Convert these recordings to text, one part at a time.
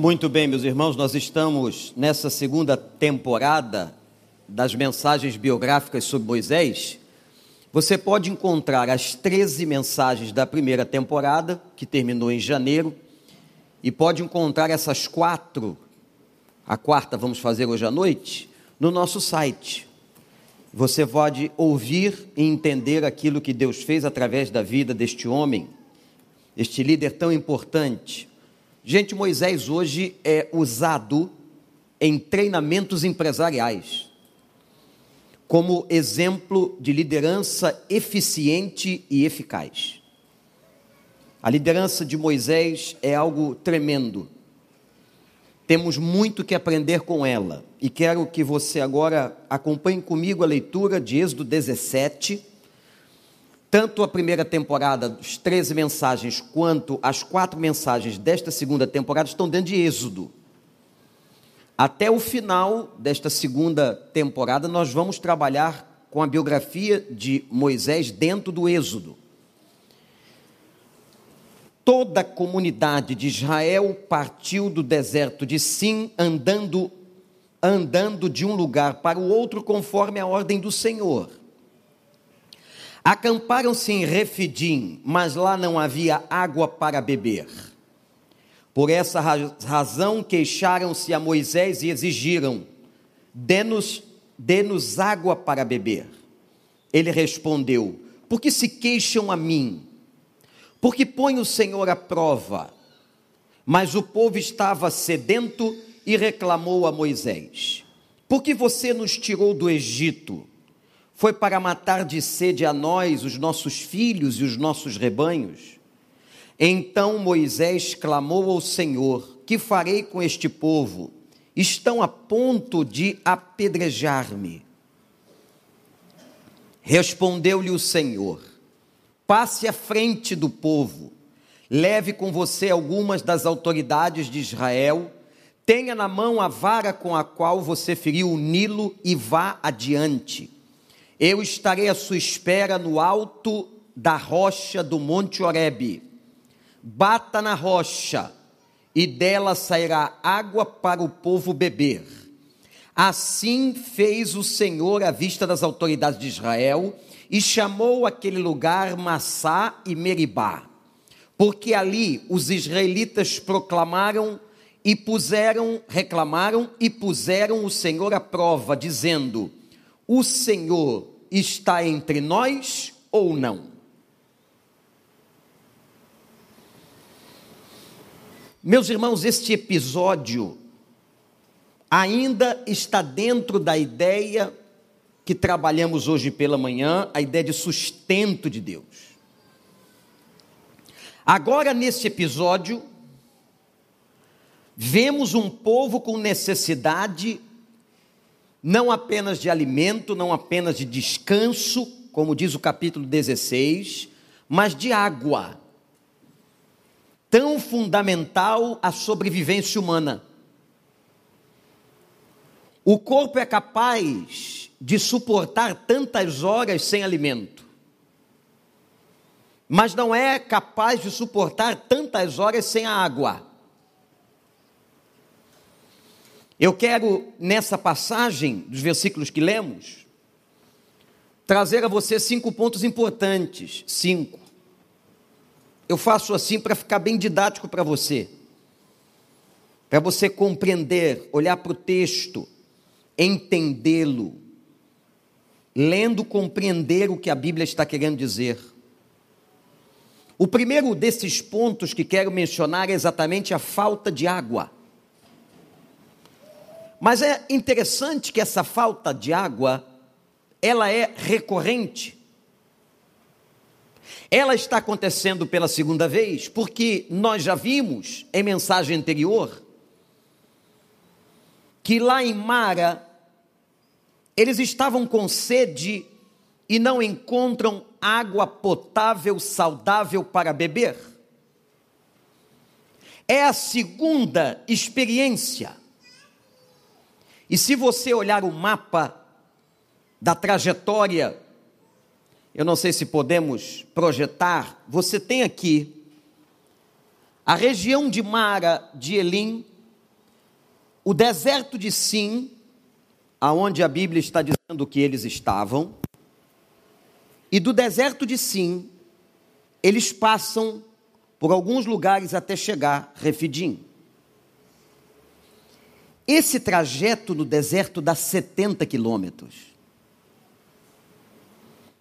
Muito bem, meus irmãos, nós estamos nessa segunda temporada das mensagens biográficas sobre Moisés. Você pode encontrar as 13 mensagens da primeira temporada, que terminou em janeiro, e pode encontrar essas quatro, a quarta vamos fazer hoje à noite, no nosso site. Você pode ouvir e entender aquilo que Deus fez através da vida deste homem, este líder tão importante. Gente, Moisés hoje é usado em treinamentos empresariais como exemplo de liderança eficiente e eficaz. A liderança de Moisés é algo tremendo. Temos muito que aprender com ela e quero que você agora acompanhe comigo a leitura de Êxodo 17 tanto a primeira temporada, as 13 mensagens, quanto as quatro mensagens desta segunda temporada estão dentro de Êxodo. Até o final desta segunda temporada, nós vamos trabalhar com a biografia de Moisés dentro do Êxodo. Toda a comunidade de Israel partiu do deserto de Sim, andando, andando de um lugar para o outro, conforme a ordem do Senhor. Acamparam-se em Refidim, mas lá não havia água para beber. Por essa razão queixaram-se a Moisés e exigiram: dê-nos dê água para beber. Ele respondeu: Por que se queixam a mim? Porque põe o Senhor à prova. Mas o povo estava sedento e reclamou a Moisés: Por que você nos tirou do Egito? Foi para matar de sede a nós, os nossos filhos e os nossos rebanhos? Então Moisés clamou ao Senhor: Que farei com este povo? Estão a ponto de apedrejar-me. Respondeu-lhe o Senhor: Passe à frente do povo, leve com você algumas das autoridades de Israel, tenha na mão a vara com a qual você feriu o Nilo e vá adiante. Eu estarei à sua espera no alto da rocha do Monte Oreb. Bata na rocha, e dela sairá água para o povo beber. Assim fez o Senhor à vista das autoridades de Israel e chamou aquele lugar Massá e Meribá, porque ali os israelitas proclamaram e puseram, reclamaram e puseram o Senhor à prova, dizendo: O Senhor está entre nós ou não? Meus irmãos, este episódio ainda está dentro da ideia que trabalhamos hoje pela manhã, a ideia de sustento de Deus. Agora, neste episódio, vemos um povo com necessidade não apenas de alimento, não apenas de descanso, como diz o capítulo 16, mas de água, tão fundamental à sobrevivência humana. O corpo é capaz de suportar tantas horas sem alimento, mas não é capaz de suportar tantas horas sem a água. Eu quero, nessa passagem dos versículos que lemos, trazer a você cinco pontos importantes. Cinco. Eu faço assim para ficar bem didático para você. Para você compreender, olhar para o texto, entendê-lo, lendo, compreender o que a Bíblia está querendo dizer. O primeiro desses pontos que quero mencionar é exatamente a falta de água. Mas é interessante que essa falta de água, ela é recorrente. Ela está acontecendo pela segunda vez, porque nós já vimos em mensagem anterior que lá em Mara eles estavam com sede e não encontram água potável, saudável para beber. É a segunda experiência e se você olhar o mapa da trajetória, eu não sei se podemos projetar, você tem aqui a região de Mara de Elim, o deserto de Sim, aonde a Bíblia está dizendo que eles estavam, e do deserto de Sim, eles passam por alguns lugares até chegar Refidim. Esse trajeto no deserto dá 70 quilômetros.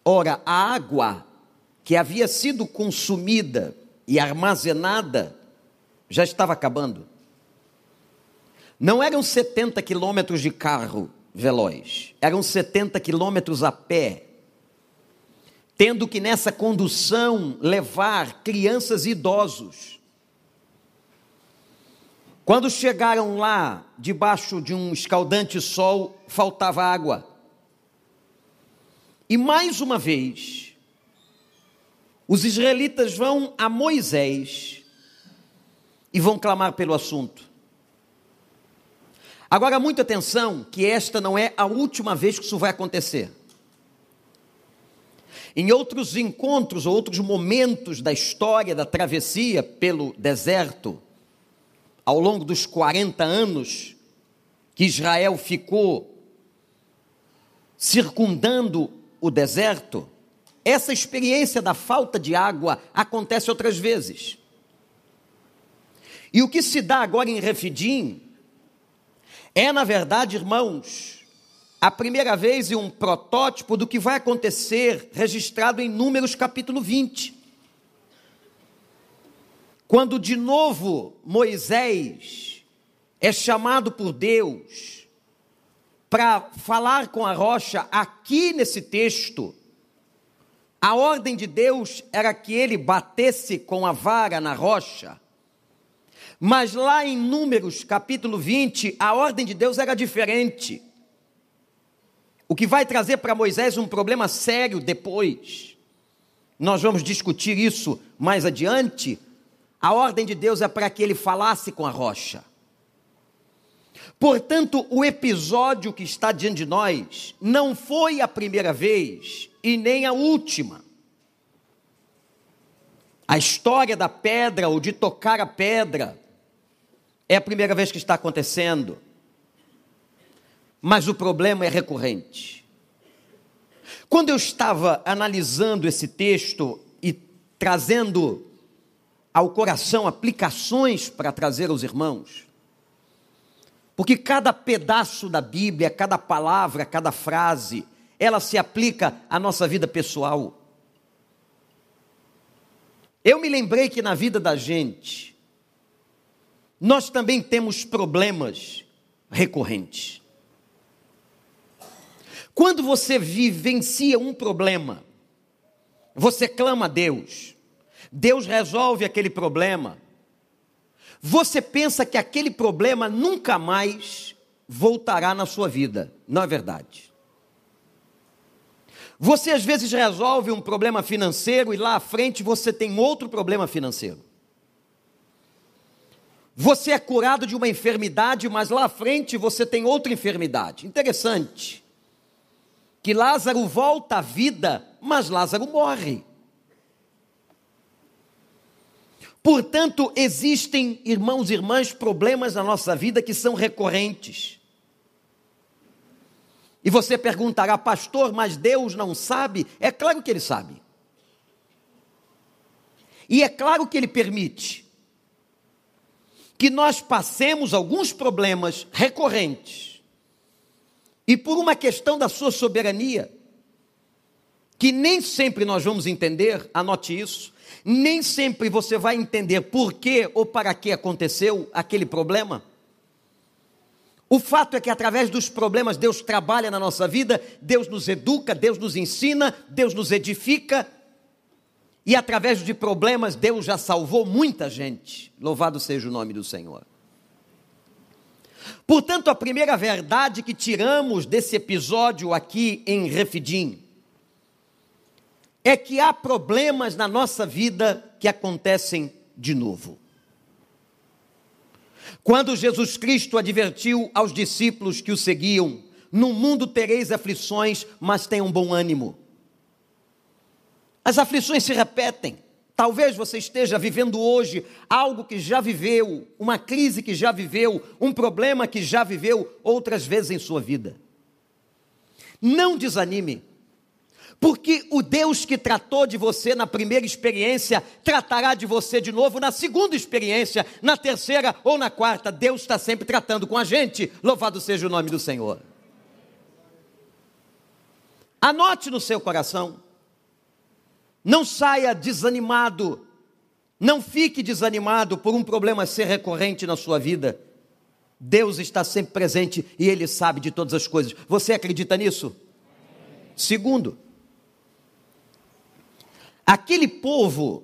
Ora, a água que havia sido consumida e armazenada já estava acabando. Não eram 70 quilômetros de carro veloz, eram 70 quilômetros a pé, tendo que nessa condução levar crianças e idosos. Quando chegaram lá, debaixo de um escaldante sol, faltava água. E mais uma vez, os israelitas vão a Moisés e vão clamar pelo assunto. Agora, muita atenção, que esta não é a última vez que isso vai acontecer. Em outros encontros, ou outros momentos da história da travessia pelo deserto, ao longo dos 40 anos que Israel ficou circundando o deserto, essa experiência da falta de água acontece outras vezes. E o que se dá agora em Refidim é, na verdade, irmãos, a primeira vez e um protótipo do que vai acontecer registrado em Números capítulo 20. Quando de novo Moisés é chamado por Deus para falar com a rocha, aqui nesse texto, a ordem de Deus era que ele batesse com a vara na rocha. Mas lá em Números capítulo 20, a ordem de Deus era diferente. O que vai trazer para Moisés um problema sério depois. Nós vamos discutir isso mais adiante. A ordem de Deus é para que ele falasse com a rocha. Portanto, o episódio que está diante de nós não foi a primeira vez e nem a última. A história da pedra ou de tocar a pedra é a primeira vez que está acontecendo. Mas o problema é recorrente. Quando eu estava analisando esse texto e trazendo ao coração aplicações para trazer aos irmãos, porque cada pedaço da Bíblia, cada palavra, cada frase, ela se aplica à nossa vida pessoal. Eu me lembrei que na vida da gente, nós também temos problemas recorrentes. Quando você vivencia um problema, você clama a Deus, Deus resolve aquele problema, você pensa que aquele problema nunca mais voltará na sua vida. Não é verdade. Você às vezes resolve um problema financeiro e lá à frente você tem outro problema financeiro. Você é curado de uma enfermidade, mas lá à frente você tem outra enfermidade. Interessante. Que Lázaro volta à vida, mas Lázaro morre. Portanto, existem, irmãos e irmãs, problemas na nossa vida que são recorrentes. E você perguntará, pastor, mas Deus não sabe? É claro que Ele sabe. E é claro que Ele permite que nós passemos alguns problemas recorrentes. E por uma questão da Sua soberania, que nem sempre nós vamos entender, anote isso, nem sempre você vai entender por que ou para que aconteceu aquele problema. O fato é que através dos problemas Deus trabalha na nossa vida, Deus nos educa, Deus nos ensina, Deus nos edifica. E através de problemas Deus já salvou muita gente. Louvado seja o nome do Senhor. Portanto, a primeira verdade que tiramos desse episódio aqui em Refidim é que há problemas na nossa vida que acontecem de novo. Quando Jesus Cristo advertiu aos discípulos que o seguiam: No mundo tereis aflições, mas tenham bom ânimo. As aflições se repetem, Talvez você esteja vivendo hoje algo que já viveu, uma crise que já viveu, um problema que já viveu outras vezes em sua vida. Não desanime, porque o Deus que tratou de você na primeira experiência tratará de você de novo na segunda experiência, na terceira ou na quarta. Deus está sempre tratando com a gente. Louvado seja o nome do Senhor. Anote no seu coração. Não saia desanimado. Não fique desanimado por um problema ser recorrente na sua vida. Deus está sempre presente e Ele sabe de todas as coisas. Você acredita nisso? Segundo, aquele povo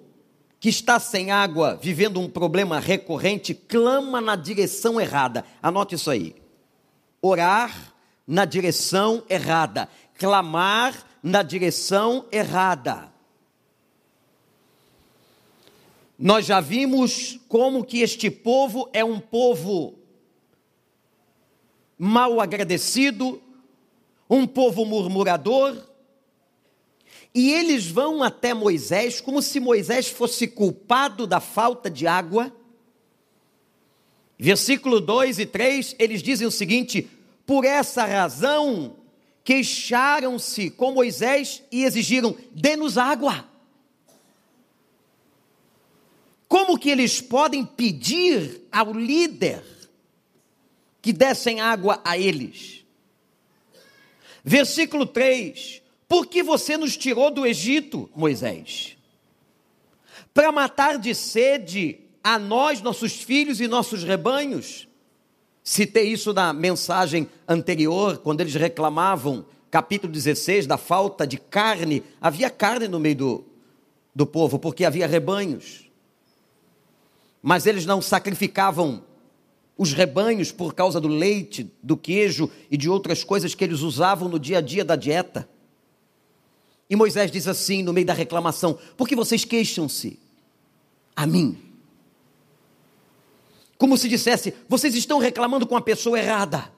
que está sem água, vivendo um problema recorrente, clama na direção errada. Anote isso aí. Orar na direção errada clamar na direção errada. Nós já vimos como que este povo é um povo mal agradecido, um povo murmurador, e eles vão até Moisés como se Moisés fosse culpado da falta de água. Versículo 2 e 3, eles dizem o seguinte: Por essa razão queixaram-se com Moisés e exigiram: dê-nos água. Como que eles podem pedir ao líder que dessem água a eles? Versículo 3: Por que você nos tirou do Egito, Moisés? Para matar de sede a nós, nossos filhos e nossos rebanhos? Citei isso na mensagem anterior, quando eles reclamavam, capítulo 16, da falta de carne. Havia carne no meio do, do povo, porque havia rebanhos. Mas eles não sacrificavam os rebanhos por causa do leite, do queijo e de outras coisas que eles usavam no dia a dia da dieta. E Moisés diz assim, no meio da reclamação: Por que vocês queixam-se a mim? Como se dissesse: vocês estão reclamando com a pessoa errada.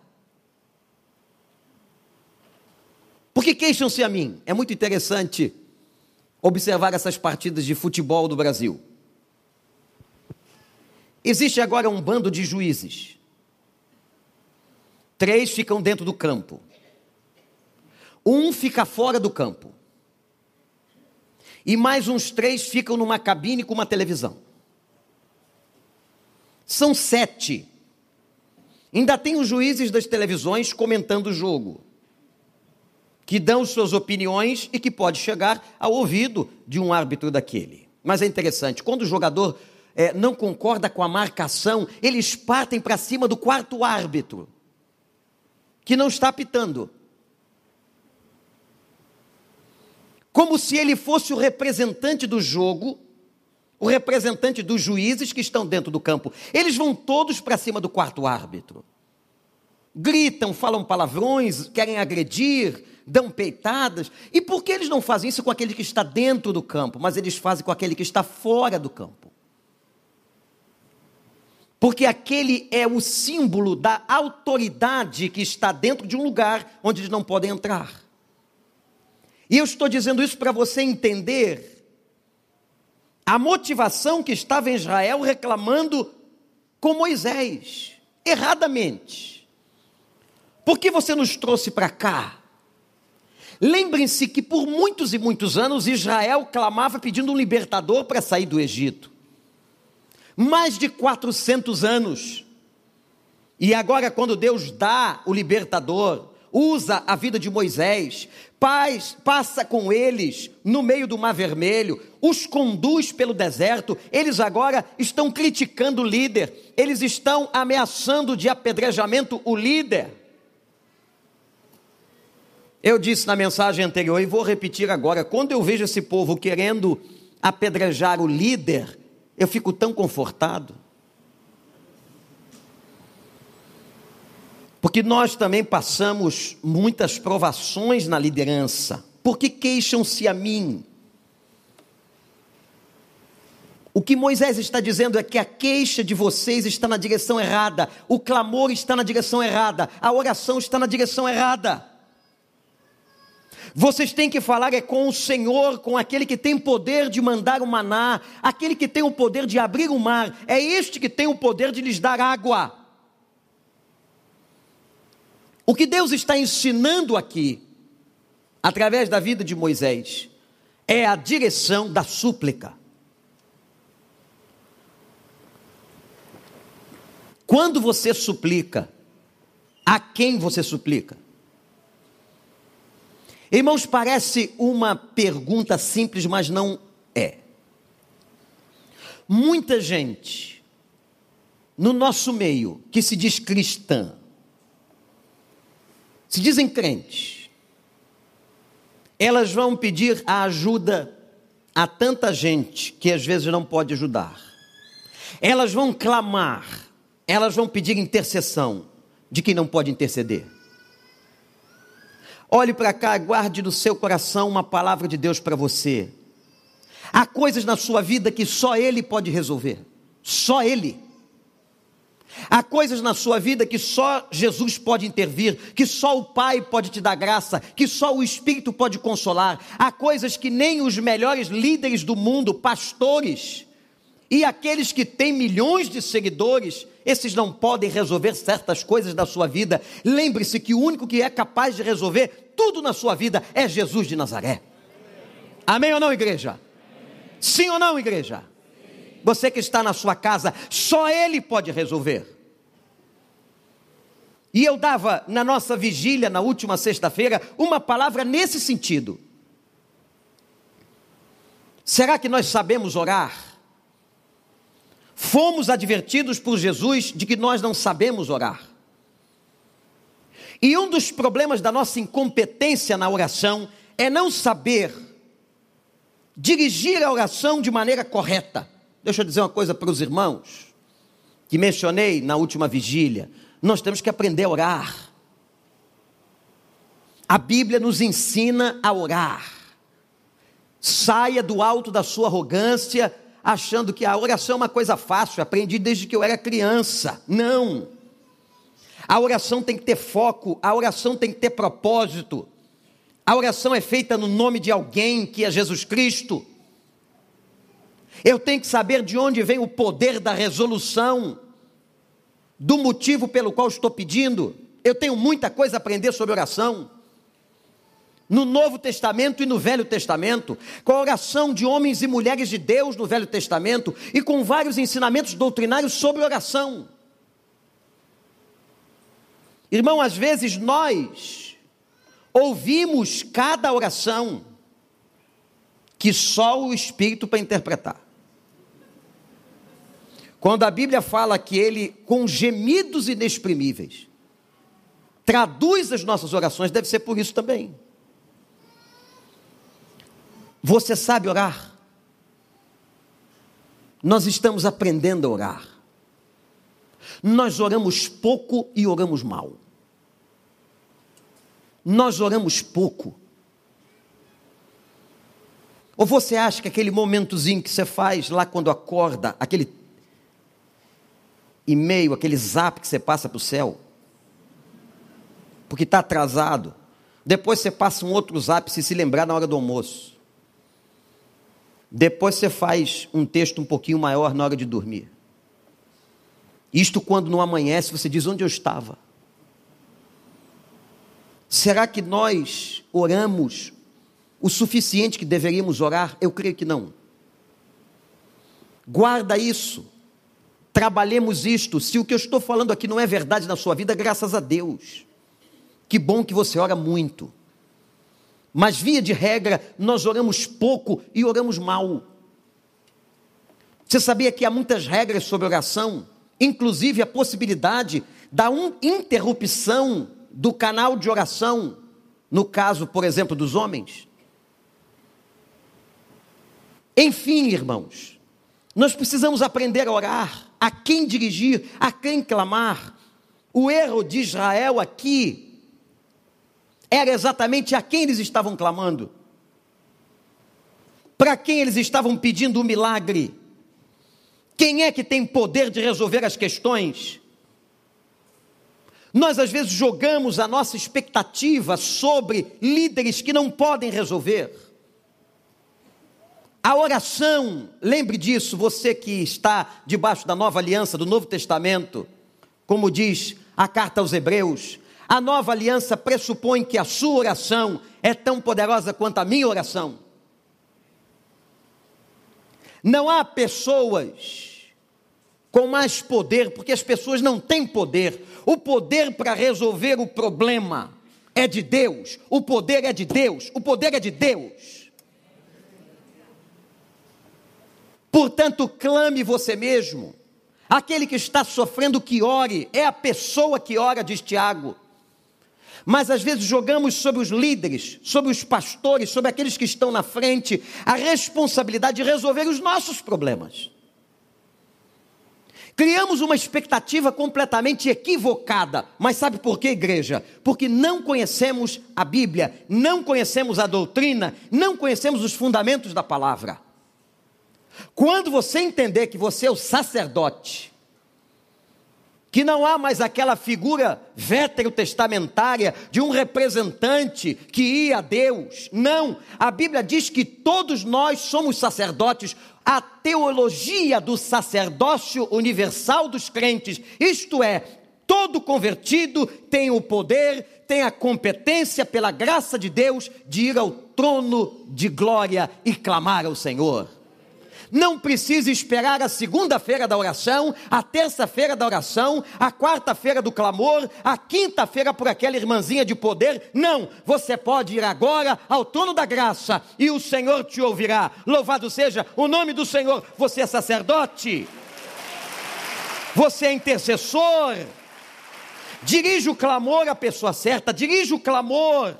Por que queixam-se a mim? É muito interessante observar essas partidas de futebol do Brasil. Existe agora um bando de juízes. Três ficam dentro do campo. Um fica fora do campo. E mais uns três ficam numa cabine com uma televisão. São sete. Ainda tem os juízes das televisões comentando o jogo, que dão suas opiniões e que pode chegar ao ouvido de um árbitro daquele. Mas é interessante, quando o jogador é, não concorda com a marcação, eles partem para cima do quarto árbitro, que não está apitando. Como se ele fosse o representante do jogo o representante dos juízes que estão dentro do campo. Eles vão todos para cima do quarto árbitro. Gritam, falam palavrões, querem agredir, dão peitadas. E por que eles não fazem isso com aquele que está dentro do campo, mas eles fazem com aquele que está fora do campo? Porque aquele é o símbolo da autoridade que está dentro de um lugar onde eles não podem entrar. E eu estou dizendo isso para você entender a motivação que estava em Israel reclamando com Moisés, erradamente. Por que você nos trouxe para cá? Lembrem-se que por muitos e muitos anos Israel clamava pedindo um libertador para sair do Egito. Mais de 400 anos. E agora, quando Deus dá o libertador, usa a vida de Moisés, paz, passa com eles no meio do Mar Vermelho, os conduz pelo deserto. Eles agora estão criticando o líder, eles estão ameaçando de apedrejamento o líder. Eu disse na mensagem anterior e vou repetir agora: quando eu vejo esse povo querendo apedrejar o líder, eu fico tão confortado. Porque nós também passamos muitas provações na liderança. Porque queixam-se a mim. O que Moisés está dizendo é que a queixa de vocês está na direção errada, o clamor está na direção errada, a oração está na direção errada. Vocês têm que falar é com o Senhor, com aquele que tem poder de mandar o maná, aquele que tem o poder de abrir o mar, é este que tem o poder de lhes dar água. O que Deus está ensinando aqui, através da vida de Moisés, é a direção da súplica. Quando você suplica, a quem você suplica? Irmãos, parece uma pergunta simples, mas não é. Muita gente no nosso meio que se diz cristã, se dizem crentes, elas vão pedir a ajuda a tanta gente que às vezes não pode ajudar. Elas vão clamar, elas vão pedir intercessão de quem não pode interceder. Olhe para cá, guarde no seu coração uma palavra de Deus para você. Há coisas na sua vida que só Ele pode resolver. Só Ele. Há coisas na sua vida que só Jesus pode intervir, que só o Pai pode te dar graça, que só o Espírito pode consolar. Há coisas que nem os melhores líderes do mundo, pastores, e aqueles que têm milhões de seguidores, esses não podem resolver certas coisas da sua vida. Lembre-se que o único que é capaz de resolver tudo na sua vida é Jesus de Nazaré. Amém ou não, igreja? Sim ou não, igreja? Você que está na sua casa, só Ele pode resolver. E eu dava na nossa vigília, na última sexta-feira, uma palavra nesse sentido. Será que nós sabemos orar? Fomos advertidos por Jesus de que nós não sabemos orar. E um dos problemas da nossa incompetência na oração é não saber dirigir a oração de maneira correta. Deixa eu dizer uma coisa para os irmãos, que mencionei na última vigília. Nós temos que aprender a orar. A Bíblia nos ensina a orar. Saia do alto da sua arrogância achando que a oração é uma coisa fácil, aprendi desde que eu era criança. Não. A oração tem que ter foco, a oração tem que ter propósito. A oração é feita no nome de alguém que é Jesus Cristo. Eu tenho que saber de onde vem o poder da resolução, do motivo pelo qual estou pedindo. Eu tenho muita coisa a aprender sobre oração no Novo Testamento e no Velho Testamento, com a oração de homens e mulheres de Deus no Velho Testamento e com vários ensinamentos doutrinários sobre oração. Irmão, às vezes nós ouvimos cada oração que só o Espírito para interpretar. Quando a Bíblia fala que ele, com gemidos inexprimíveis, traduz as nossas orações, deve ser por isso também. Você sabe orar? Nós estamos aprendendo a orar. Nós oramos pouco e oramos mal. Nós oramos pouco. Ou você acha que aquele momentozinho que você faz lá quando acorda, aquele e-mail, aquele zap que você passa para o céu, porque está atrasado, depois você passa um outro zap se se lembrar na hora do almoço. Depois você faz um texto um pouquinho maior na hora de dormir. Isto quando não amanhece, você diz onde eu estava. Será que nós oramos o suficiente que deveríamos orar? Eu creio que não. Guarda isso. Trabalhemos isto. Se o que eu estou falando aqui não é verdade na sua vida, graças a Deus. Que bom que você ora muito. Mas, via de regra, nós oramos pouco e oramos mal. Você sabia que há muitas regras sobre oração, inclusive a possibilidade da interrupção do canal de oração, no caso, por exemplo, dos homens? Enfim, irmãos, nós precisamos aprender a orar, a quem dirigir, a quem clamar. O erro de Israel aqui era exatamente a quem eles estavam clamando, para quem eles estavam pedindo o milagre. Quem é que tem poder de resolver as questões? Nós às vezes jogamos a nossa expectativa sobre líderes que não podem resolver. A oração, lembre disso, você que está debaixo da nova aliança, do Novo Testamento, como diz a carta aos Hebreus, a nova aliança pressupõe que a sua oração é tão poderosa quanto a minha oração. Não há pessoas com mais poder, porque as pessoas não têm poder. O poder para resolver o problema é de Deus. O poder é de Deus. O poder é de Deus. Portanto, clame você mesmo. Aquele que está sofrendo, que ore. É a pessoa que ora, diz Tiago. Mas às vezes jogamos sobre os líderes, sobre os pastores, sobre aqueles que estão na frente, a responsabilidade de resolver os nossos problemas. Criamos uma expectativa completamente equivocada. Mas sabe por quê, igreja? Porque não conhecemos a Bíblia, não conhecemos a doutrina, não conhecemos os fundamentos da palavra. Quando você entender que você é o sacerdote, que não há mais aquela figura veterotestamentária de um representante que ia a Deus. Não, a Bíblia diz que todos nós somos sacerdotes. A teologia do sacerdócio universal dos crentes, isto é, todo convertido tem o poder, tem a competência pela graça de Deus de ir ao trono de glória e clamar ao Senhor. Não precisa esperar a segunda-feira da oração, a terça-feira da oração, a quarta-feira do clamor, a quinta-feira por aquela irmãzinha de poder. Não, você pode ir agora ao trono da graça e o Senhor te ouvirá. Louvado seja o nome do Senhor. Você é sacerdote, você é intercessor. Dirige o clamor à pessoa certa, dirige o clamor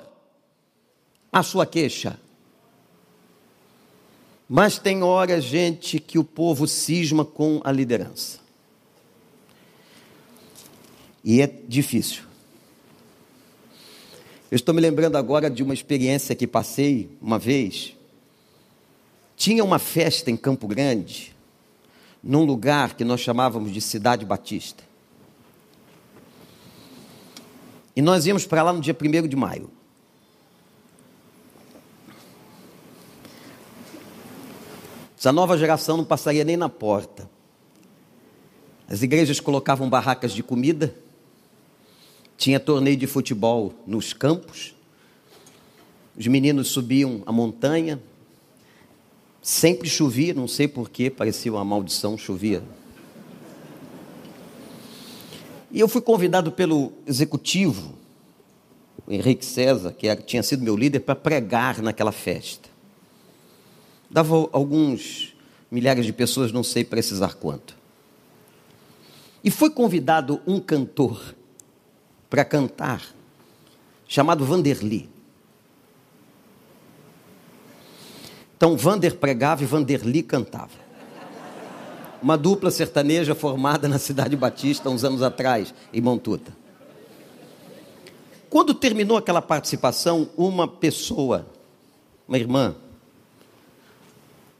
à sua queixa. Mas tem hora, gente, que o povo cisma com a liderança. E é difícil. Eu estou me lembrando agora de uma experiência que passei uma vez. Tinha uma festa em Campo Grande, num lugar que nós chamávamos de Cidade Batista. E nós íamos para lá no dia 1 de maio. Essa nova geração não passaria nem na porta. As igrejas colocavam barracas de comida, tinha torneio de futebol nos campos, os meninos subiam a montanha, sempre chovia, não sei porquê, parecia uma maldição, chovia. E eu fui convidado pelo executivo, o Henrique César, que tinha sido meu líder, para pregar naquela festa. Dava alguns milhares de pessoas, não sei precisar quanto. E foi convidado um cantor para cantar, chamado Vanderly. Então, Vander pregava e Vanderly cantava. Uma dupla sertaneja formada na Cidade Batista uns anos atrás, em Montuta. Quando terminou aquela participação, uma pessoa, uma irmã,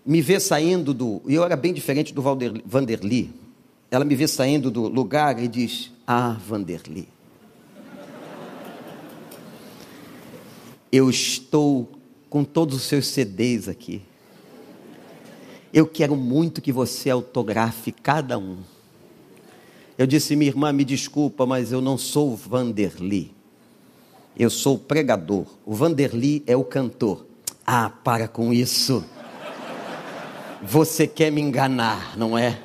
me vê saindo do. E eu era bem diferente do Valder, Vanderly. Ela me vê saindo do lugar e diz: Ah, Vanderly. Eu estou com todos os seus CDs aqui. Eu quero muito que você autografe cada um. Eu disse, minha irmã, me desculpa, mas eu não sou o Vanderly. Eu sou o pregador. O Vanderly é o cantor. Ah, para com isso. Você quer me enganar, não é?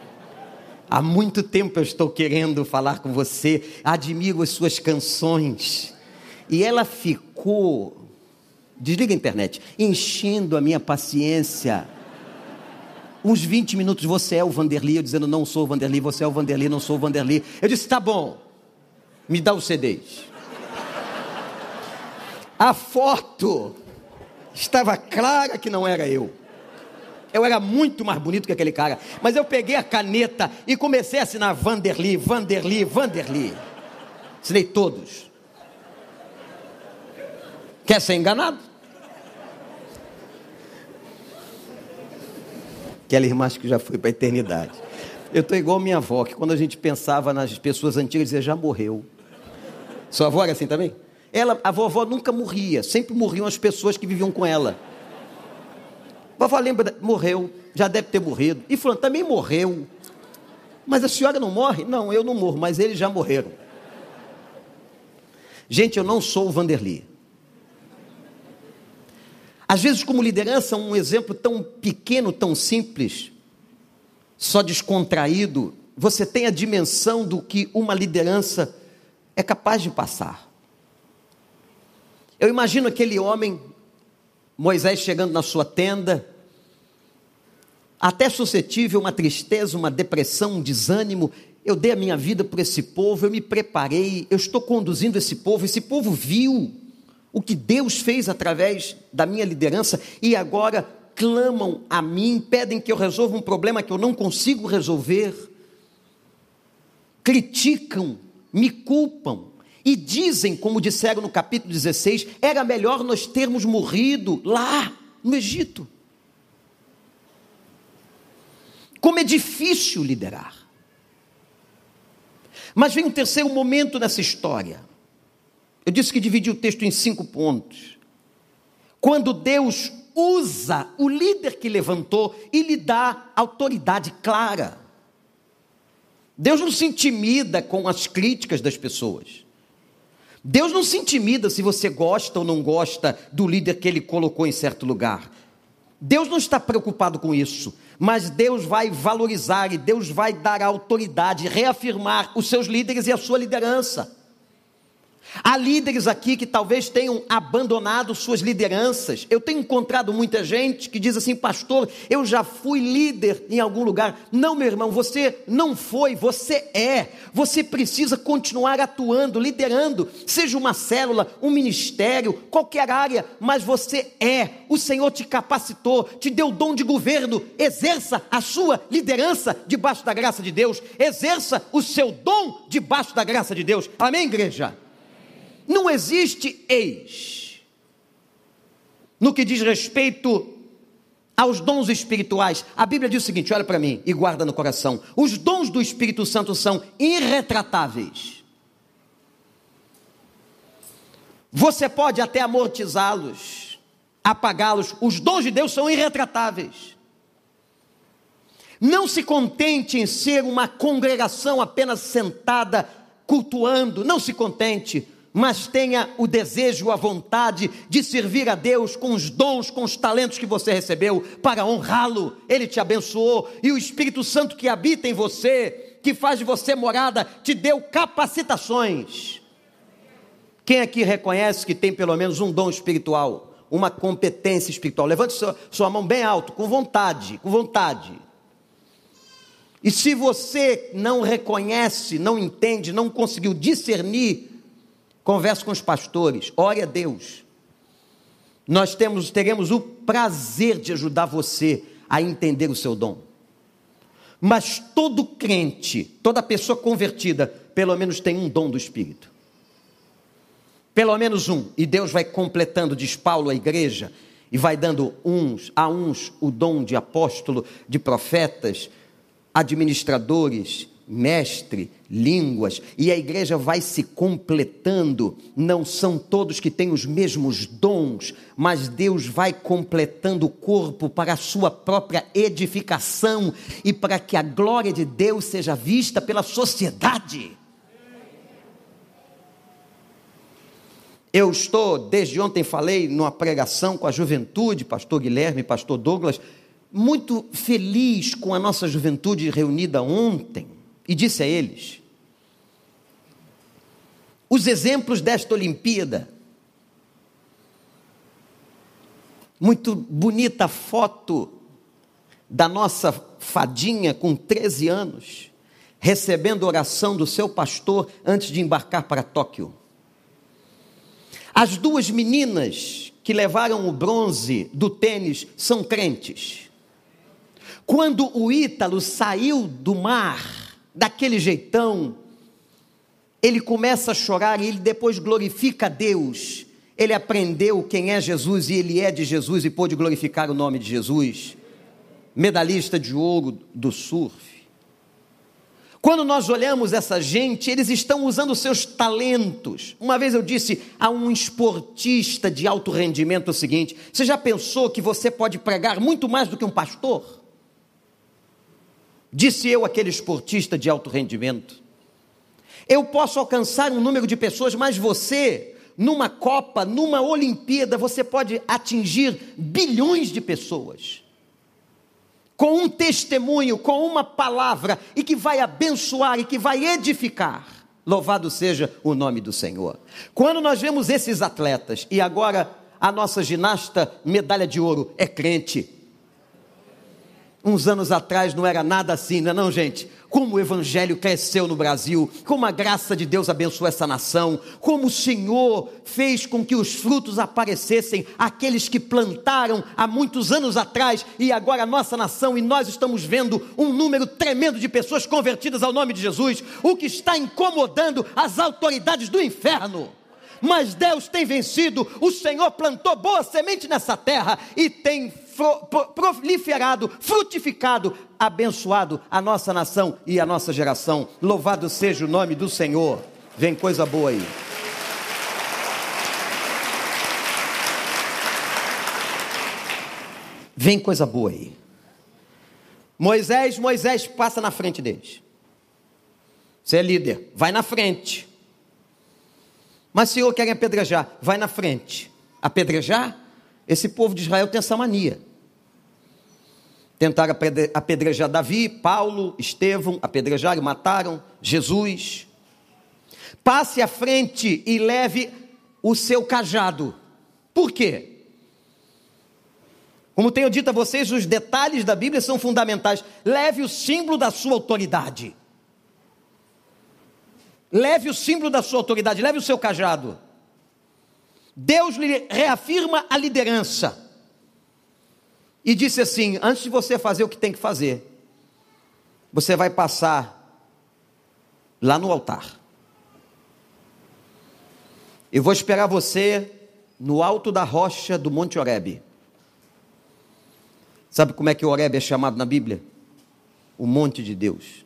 Há muito tempo eu estou querendo falar com você, admiro as suas canções. E ela ficou, desliga a internet, enchendo a minha paciência. Uns 20 minutos, você é o Vanderly, eu dizendo, não sou o Vanderly, você é o Vanderly, não sou o Vanderly. Eu disse, tá bom, me dá os CDs. A foto estava clara que não era eu. Eu era muito mais bonito que aquele cara. Mas eu peguei a caneta e comecei a assinar Vanderly, Vanderly, Vanderly. Assinei todos. Quer ser enganado? Aquela irmã que já foi para a eternidade. Eu estou igual minha avó, que quando a gente pensava nas pessoas antigas, dizia, já morreu. Sua avó era assim também? Ela, a vovó nunca morria, sempre morriam as pessoas que viviam com ela. Vovó lembra, morreu, já deve ter morrido. E falando, também morreu. Mas a senhora não morre? Não, eu não morro, mas eles já morreram. Gente, eu não sou o Vanderly. Às vezes, como liderança, um exemplo tão pequeno, tão simples, só descontraído, você tem a dimensão do que uma liderança é capaz de passar. Eu imagino aquele homem, Moisés chegando na sua tenda, até suscetível uma tristeza, uma depressão, um desânimo. Eu dei a minha vida por esse povo, eu me preparei, eu estou conduzindo esse povo, esse povo viu o que Deus fez através da minha liderança e agora clamam a mim, pedem que eu resolva um problema que eu não consigo resolver, criticam, me culpam e dizem, como disseram no capítulo 16, era melhor nós termos morrido lá no Egito. Como é difícil liderar. Mas vem um terceiro momento nessa história. Eu disse que dividi o texto em cinco pontos. Quando Deus usa o líder que levantou e lhe dá autoridade clara. Deus não se intimida com as críticas das pessoas. Deus não se intimida se você gosta ou não gosta do líder que ele colocou em certo lugar. Deus não está preocupado com isso, mas Deus vai valorizar e Deus vai dar autoridade, reafirmar os seus líderes e a sua liderança. Há líderes aqui que talvez tenham abandonado suas lideranças. Eu tenho encontrado muita gente que diz assim, pastor, eu já fui líder em algum lugar. Não, meu irmão, você não foi, você é. Você precisa continuar atuando, liderando, seja uma célula, um ministério, qualquer área, mas você é. O Senhor te capacitou, te deu o dom de governo. Exerça a sua liderança debaixo da graça de Deus. Exerça o seu dom debaixo da graça de Deus. Amém, igreja? Não existe ex. No que diz respeito aos dons espirituais, a Bíblia diz o seguinte: olha para mim e guarda no coração. Os dons do Espírito Santo são irretratáveis. Você pode até amortizá-los, apagá-los. Os dons de Deus são irretratáveis. Não se contente em ser uma congregação apenas sentada cultuando, não se contente mas tenha o desejo, a vontade de servir a Deus com os dons, com os talentos que você recebeu para honrá-lo. Ele te abençoou e o Espírito Santo que habita em você, que faz de você morada, te deu capacitações. Quem aqui reconhece que tem pelo menos um dom espiritual, uma competência espiritual? Levante sua, sua mão bem alto, com vontade, com vontade. E se você não reconhece, não entende, não conseguiu discernir, Converse com os pastores, ore a Deus. Nós temos, teremos o prazer de ajudar você a entender o seu dom. Mas todo crente, toda pessoa convertida, pelo menos tem um dom do Espírito. Pelo menos um. E Deus vai completando, diz Paulo, a igreja, e vai dando uns a uns o dom de apóstolo, de profetas, administradores, mestre, línguas, e a igreja vai se completando. Não são todos que têm os mesmos dons, mas Deus vai completando o corpo para a sua própria edificação e para que a glória de Deus seja vista pela sociedade. Eu estou, desde ontem falei numa pregação com a juventude, pastor Guilherme, pastor Douglas, muito feliz com a nossa juventude reunida ontem e disse a eles: os exemplos desta Olimpíada, muito bonita foto da nossa fadinha com 13 anos, recebendo oração do seu pastor antes de embarcar para Tóquio. As duas meninas que levaram o bronze do tênis são crentes. Quando o Ítalo saiu do mar, daquele jeitão, ele começa a chorar e ele depois glorifica a Deus. Ele aprendeu quem é Jesus e ele é de Jesus e pôde glorificar o nome de Jesus. Medalhista de ouro do surf. Quando nós olhamos essa gente, eles estão usando seus talentos. Uma vez eu disse a um esportista de alto rendimento o seguinte: você já pensou que você pode pregar muito mais do que um pastor? Disse eu, aquele esportista de alto rendimento. Eu posso alcançar um número de pessoas, mas você, numa Copa, numa Olimpíada, você pode atingir bilhões de pessoas. Com um testemunho, com uma palavra, e que vai abençoar e que vai edificar. Louvado seja o nome do Senhor. Quando nós vemos esses atletas, e agora a nossa ginasta medalha de ouro é crente, Uns anos atrás não era nada assim, não é não, gente? Como o evangelho cresceu no Brasil, como a graça de Deus abençoou essa nação, como o Senhor fez com que os frutos aparecessem, aqueles que plantaram há muitos anos atrás, e agora a nossa nação, e nós estamos vendo um número tremendo de pessoas convertidas ao nome de Jesus, o que está incomodando as autoridades do inferno mas Deus tem vencido, o Senhor plantou boa semente nessa terra e tem proliferado, frutificado, abençoado a nossa nação e a nossa geração. Louvado seja o nome do Senhor. Vem coisa boa aí. Vem coisa boa aí. Moisés, Moisés passa na frente deles. Você é líder, vai na frente. Mas Senhor quer apedrejar, vai na frente. Apedrejar? Esse povo de Israel tem essa mania. Tentaram apedrejar Davi, Paulo, Estevão, apedrejaram, mataram Jesus. Passe à frente e leve o seu cajado. Por quê? Como tenho dito a vocês, os detalhes da Bíblia são fundamentais. Leve o símbolo da sua autoridade. Leve o símbolo da sua autoridade, leve o seu cajado. Deus lhe reafirma a liderança. E disse assim: antes de você fazer o que tem que fazer, você vai passar lá no altar. Eu vou esperar você no alto da rocha do Monte Oreb. Sabe como é que Oreb é chamado na Bíblia? O monte de Deus.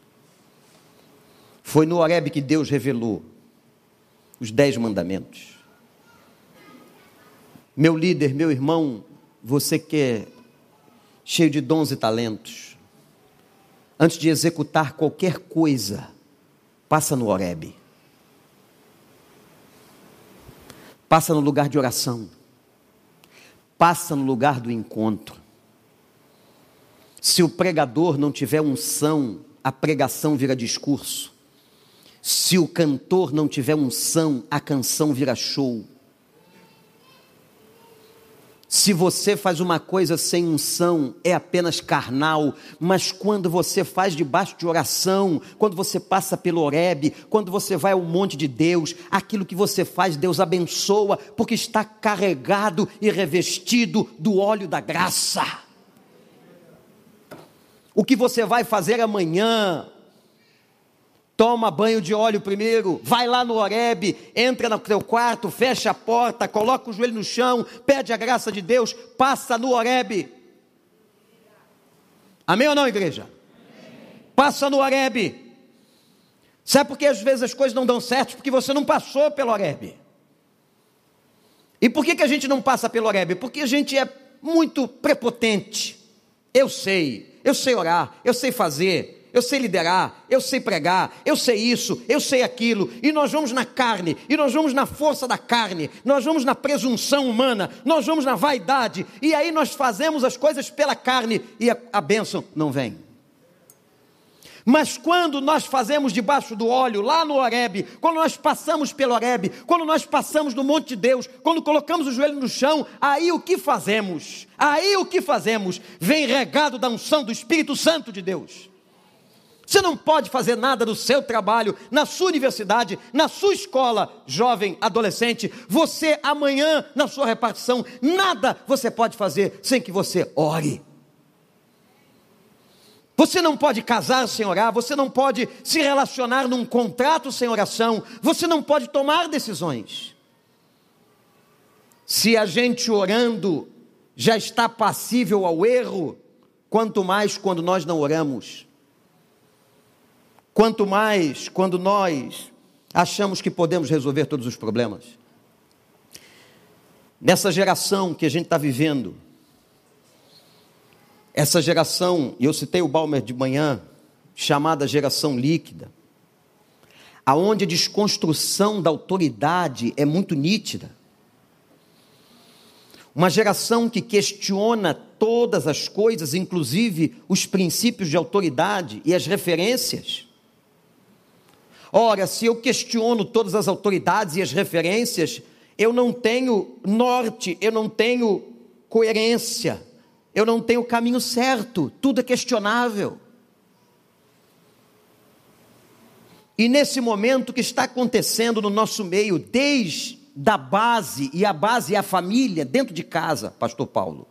Foi no Horeb que Deus revelou os dez mandamentos. Meu líder, meu irmão, você que é cheio de dons e talentos, antes de executar qualquer coisa, passa no Horeb. Passa no lugar de oração. Passa no lugar do encontro. Se o pregador não tiver unção, a pregação vira discurso. Se o cantor não tiver unção, a canção vira show. Se você faz uma coisa sem unção, é apenas carnal, mas quando você faz debaixo de oração, quando você passa pelo Oreb, quando você vai ao monte de Deus, aquilo que você faz, Deus abençoa, porque está carregado e revestido do óleo da graça. O que você vai fazer amanhã, Toma banho de óleo primeiro, vai lá no Oreb, entra no teu quarto, fecha a porta, coloca o joelho no chão, pede a graça de Deus, passa no Oreb. Amém ou não, igreja? Passa no Oreb. Sabe por que às vezes as coisas não dão certo? Porque você não passou pelo Oreb. E por que, que a gente não passa pelo Oreb? Porque a gente é muito prepotente. Eu sei, eu sei orar, eu sei fazer, eu sei liderar, eu sei pregar, eu sei isso, eu sei aquilo, e nós vamos na carne, e nós vamos na força da carne, nós vamos na presunção humana, nós vamos na vaidade, e aí nós fazemos as coisas pela carne e a, a bênção não vem. Mas quando nós fazemos debaixo do óleo, lá no Horebe, quando nós passamos pelo Horebe, quando nós passamos no monte de Deus, quando colocamos o joelho no chão, aí o que fazemos? Aí o que fazemos? Vem regado da unção do Espírito Santo de Deus. Você não pode fazer nada no seu trabalho, na sua universidade, na sua escola, jovem, adolescente. Você amanhã, na sua repartição, nada você pode fazer sem que você ore. Você não pode casar sem orar, você não pode se relacionar num contrato sem oração, você não pode tomar decisões. Se a gente orando já está passível ao erro, quanto mais quando nós não oramos. Quanto mais quando nós achamos que podemos resolver todos os problemas. Nessa geração que a gente está vivendo, essa geração, e eu citei o Balmer de manhã, chamada geração líquida, aonde a desconstrução da autoridade é muito nítida. Uma geração que questiona todas as coisas, inclusive os princípios de autoridade e as referências. Ora, se eu questiono todas as autoridades e as referências, eu não tenho norte, eu não tenho coerência eu não tenho caminho certo, tudo é questionável. E nesse momento que está acontecendo no nosso meio, desde da base, e a base é a família, dentro de casa, Pastor Paulo,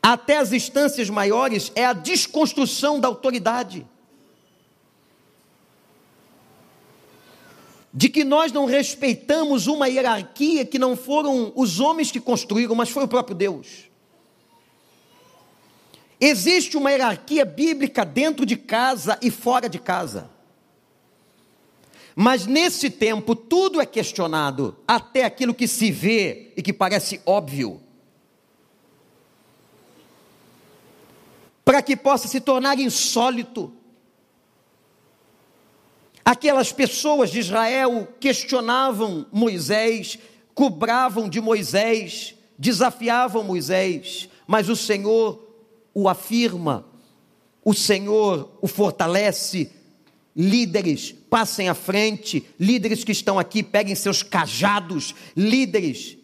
até as instâncias maiores, é a desconstrução da autoridade. De que nós não respeitamos uma hierarquia que não foram os homens que construíram, mas foi o próprio Deus. Existe uma hierarquia bíblica dentro de casa e fora de casa. Mas nesse tempo tudo é questionado, até aquilo que se vê e que parece óbvio. Para que possa se tornar insólito. Aquelas pessoas de Israel questionavam Moisés, cobravam de Moisés, desafiavam Moisés, mas o Senhor o afirma, o Senhor o fortalece. Líderes, passem à frente. Líderes que estão aqui, peguem seus cajados. Líderes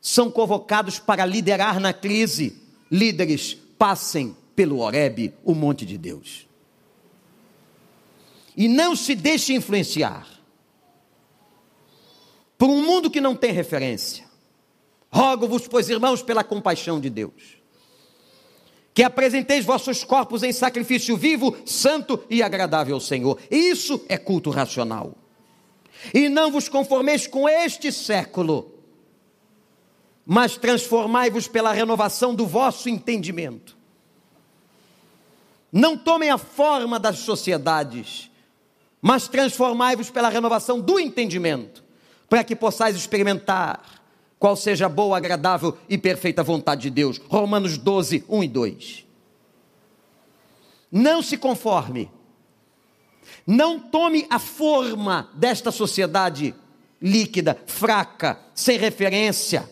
são convocados para liderar na crise. Líderes, passem pelo Oreb, o monte de Deus. E não se deixe influenciar por um mundo que não tem referência. Rogo-vos, pois, irmãos, pela compaixão de Deus que apresenteis vossos corpos em sacrifício vivo, santo e agradável ao Senhor. Isso é culto racional. E não vos conformeis com este século, mas transformai-vos pela renovação do vosso entendimento. Não tomem a forma das sociedades, mas transformai-vos pela renovação do entendimento, para que possais experimentar qual seja a boa, agradável e perfeita vontade de Deus. Romanos 12, 1 e 2. Não se conforme, não tome a forma desta sociedade líquida, fraca, sem referência.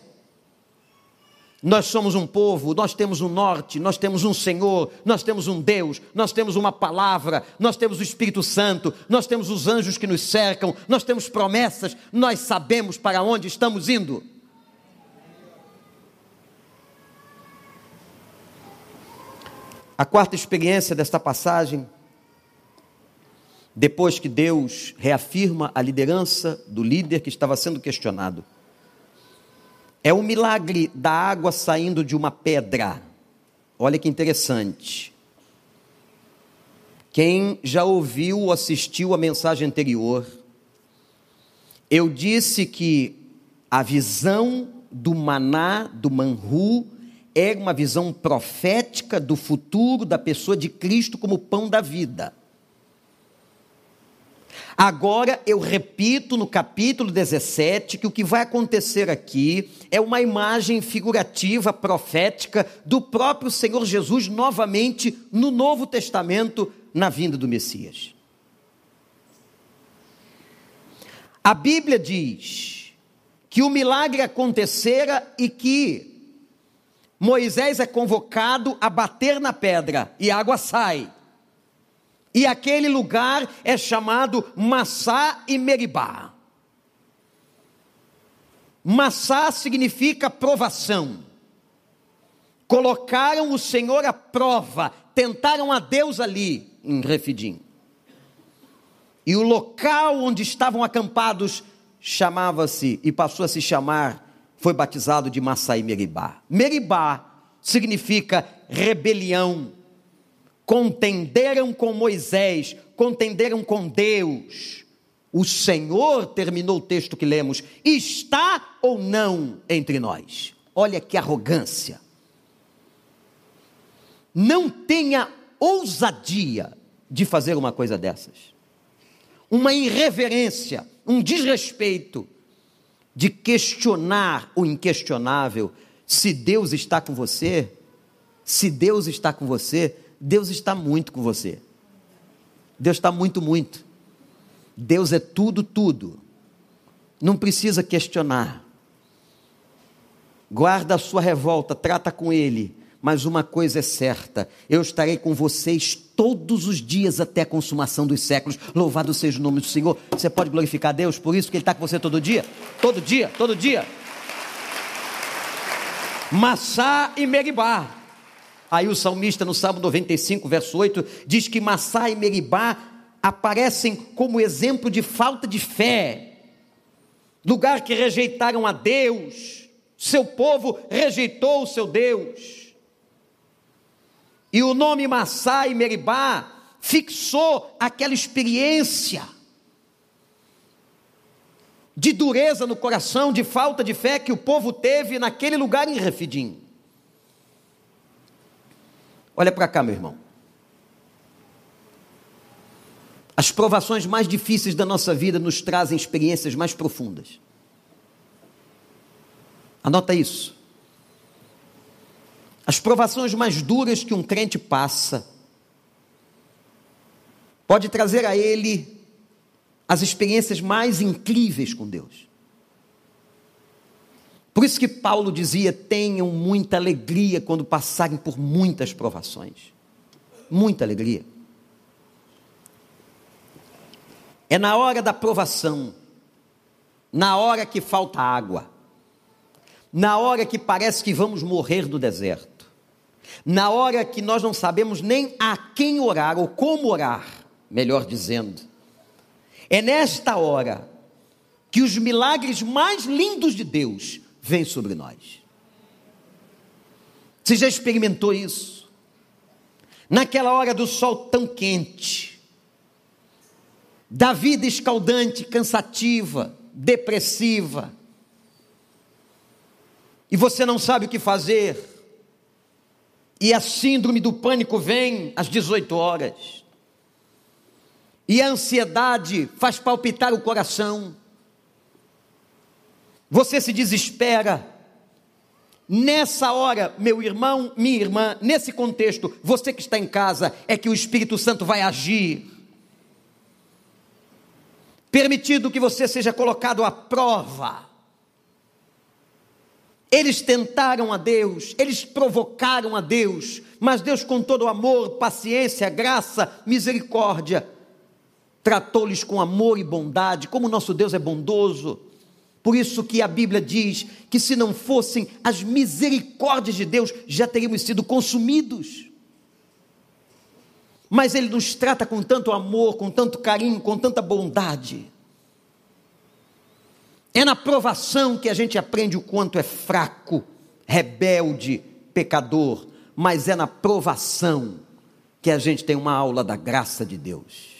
Nós somos um povo, nós temos um norte, nós temos um Senhor, nós temos um Deus, nós temos uma palavra, nós temos o Espírito Santo, nós temos os anjos que nos cercam, nós temos promessas, nós sabemos para onde estamos indo. A quarta experiência desta passagem, depois que Deus reafirma a liderança do líder que estava sendo questionado, é o milagre da água saindo de uma pedra. Olha que interessante. Quem já ouviu ou assistiu a mensagem anterior, eu disse que a visão do maná, do manru, é uma visão profética do futuro da pessoa de Cristo como pão da vida. Agora eu repito no capítulo 17 que o que vai acontecer aqui é uma imagem figurativa, profética do próprio Senhor Jesus novamente no Novo Testamento, na vinda do Messias. A Bíblia diz que o milagre acontecera e que Moisés é convocado a bater na pedra e a água sai. E aquele lugar é chamado Massá e Meribá. Massá significa provação. Colocaram o Senhor à prova, tentaram a Deus ali em Refidim. E o local onde estavam acampados chamava-se e passou a se chamar foi batizado de Massaí Meribá. Meribá significa rebelião. Contenderam com Moisés, contenderam com Deus. O Senhor, terminou o texto que lemos, está ou não entre nós. Olha que arrogância. Não tenha ousadia de fazer uma coisa dessas. Uma irreverência, um desrespeito de questionar o inquestionável. Se Deus está com você, se Deus está com você, Deus está muito com você. Deus está muito, muito. Deus é tudo, tudo. Não precisa questionar. Guarda a sua revolta, trata com Ele mas uma coisa é certa: eu estarei com vocês todos os dias até a consumação dos séculos. Louvado seja o nome do Senhor. Você pode glorificar a Deus por isso que Ele está com você todo dia? Todo dia, todo dia. Massá e Meribá. Aí o salmista no Salmo 95, verso 8, diz que Massá e Meribá aparecem como exemplo de falta de fé. Lugar que rejeitaram a Deus. Seu povo rejeitou o seu Deus. E o nome Massá e Meribá fixou aquela experiência de dureza no coração, de falta de fé que o povo teve naquele lugar em Refidim. Olha para cá, meu irmão. As provações mais difíceis da nossa vida nos trazem experiências mais profundas. Anota isso. As provações mais duras que um crente passa pode trazer a ele as experiências mais incríveis com Deus. Por isso que Paulo dizia: tenham muita alegria quando passarem por muitas provações. Muita alegria. É na hora da provação, na hora que falta água, na hora que parece que vamos morrer no deserto, na hora que nós não sabemos nem a quem orar ou como orar, melhor dizendo. É nesta hora que os milagres mais lindos de Deus vêm sobre nós. Você já experimentou isso? Naquela hora do sol tão quente, da vida escaldante, cansativa, depressiva, e você não sabe o que fazer, e a síndrome do pânico vem às 18 horas. E a ansiedade faz palpitar o coração. Você se desespera. Nessa hora, meu irmão, minha irmã, nesse contexto, você que está em casa, é que o Espírito Santo vai agir. Permitido que você seja colocado à prova eles tentaram a Deus, eles provocaram a Deus, mas Deus, com todo amor, paciência, graça, misericórdia, tratou-lhes com amor e bondade, como nosso Deus é bondoso. Por isso que a Bíblia diz que se não fossem as misericórdias de Deus, já teríamos sido consumidos. Mas Ele nos trata com tanto amor, com tanto carinho, com tanta bondade. É na provação que a gente aprende o quanto é fraco, rebelde, pecador, mas é na provação que a gente tem uma aula da graça de Deus.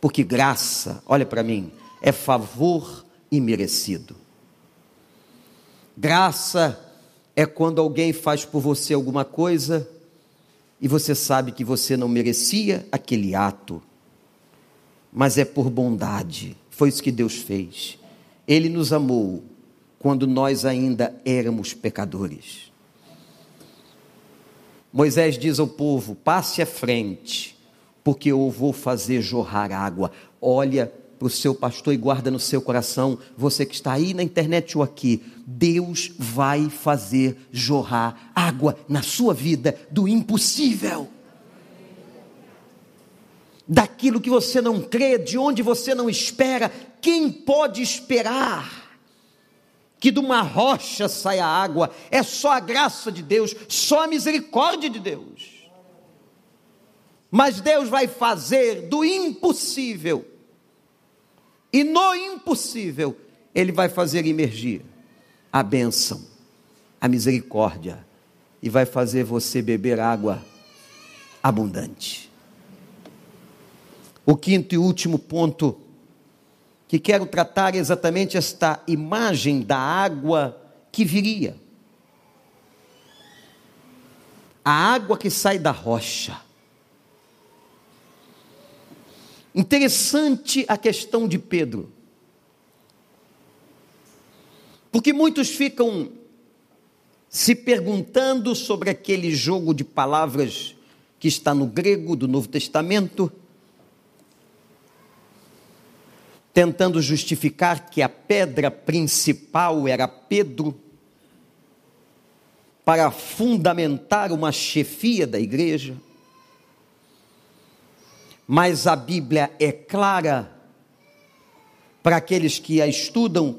Porque graça, olha para mim, é favor imerecido. Graça é quando alguém faz por você alguma coisa e você sabe que você não merecia aquele ato, mas é por bondade. Foi isso que Deus fez. Ele nos amou quando nós ainda éramos pecadores. Moisés diz ao povo: passe à frente, porque eu vou fazer jorrar água. Olha para o seu pastor e guarda no seu coração, você que está aí na internet ou aqui, Deus vai fazer jorrar água na sua vida do impossível. Daquilo que você não crê, de onde você não espera, quem pode esperar que de uma rocha saia água? É só a graça de Deus, só a misericórdia de Deus. Mas Deus vai fazer do impossível, e no impossível, Ele vai fazer emergir a bênção, a misericórdia, e vai fazer você beber água abundante. O quinto e último ponto que quero tratar exatamente esta imagem da água que viria. A água que sai da rocha. Interessante a questão de Pedro. Porque muitos ficam se perguntando sobre aquele jogo de palavras que está no grego do Novo Testamento, tentando justificar que a pedra principal era Pedro, para fundamentar uma chefia da igreja. Mas a Bíblia é clara para aqueles que a estudam,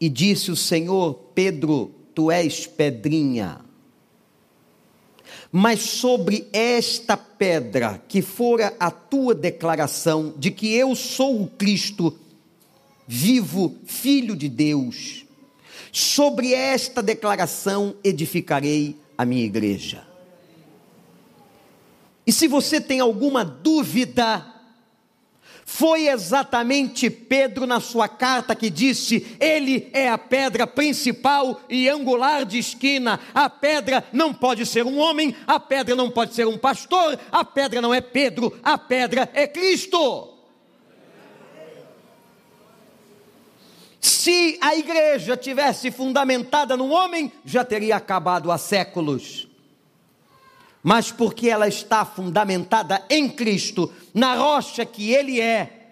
e disse o Senhor: Pedro, tu és pedrinha. Mas sobre esta pedra, que fora a tua declaração de que eu sou o Cristo, vivo, Filho de Deus, sobre esta declaração edificarei a minha igreja. E se você tem alguma dúvida, foi exatamente Pedro na sua carta que disse: Ele é a pedra principal e angular de esquina. A pedra não pode ser um homem, a pedra não pode ser um pastor, a pedra não é Pedro, a pedra é Cristo. Se a igreja tivesse fundamentada no homem, já teria acabado há séculos mas porque ela está fundamentada em Cristo, na rocha que Ele é,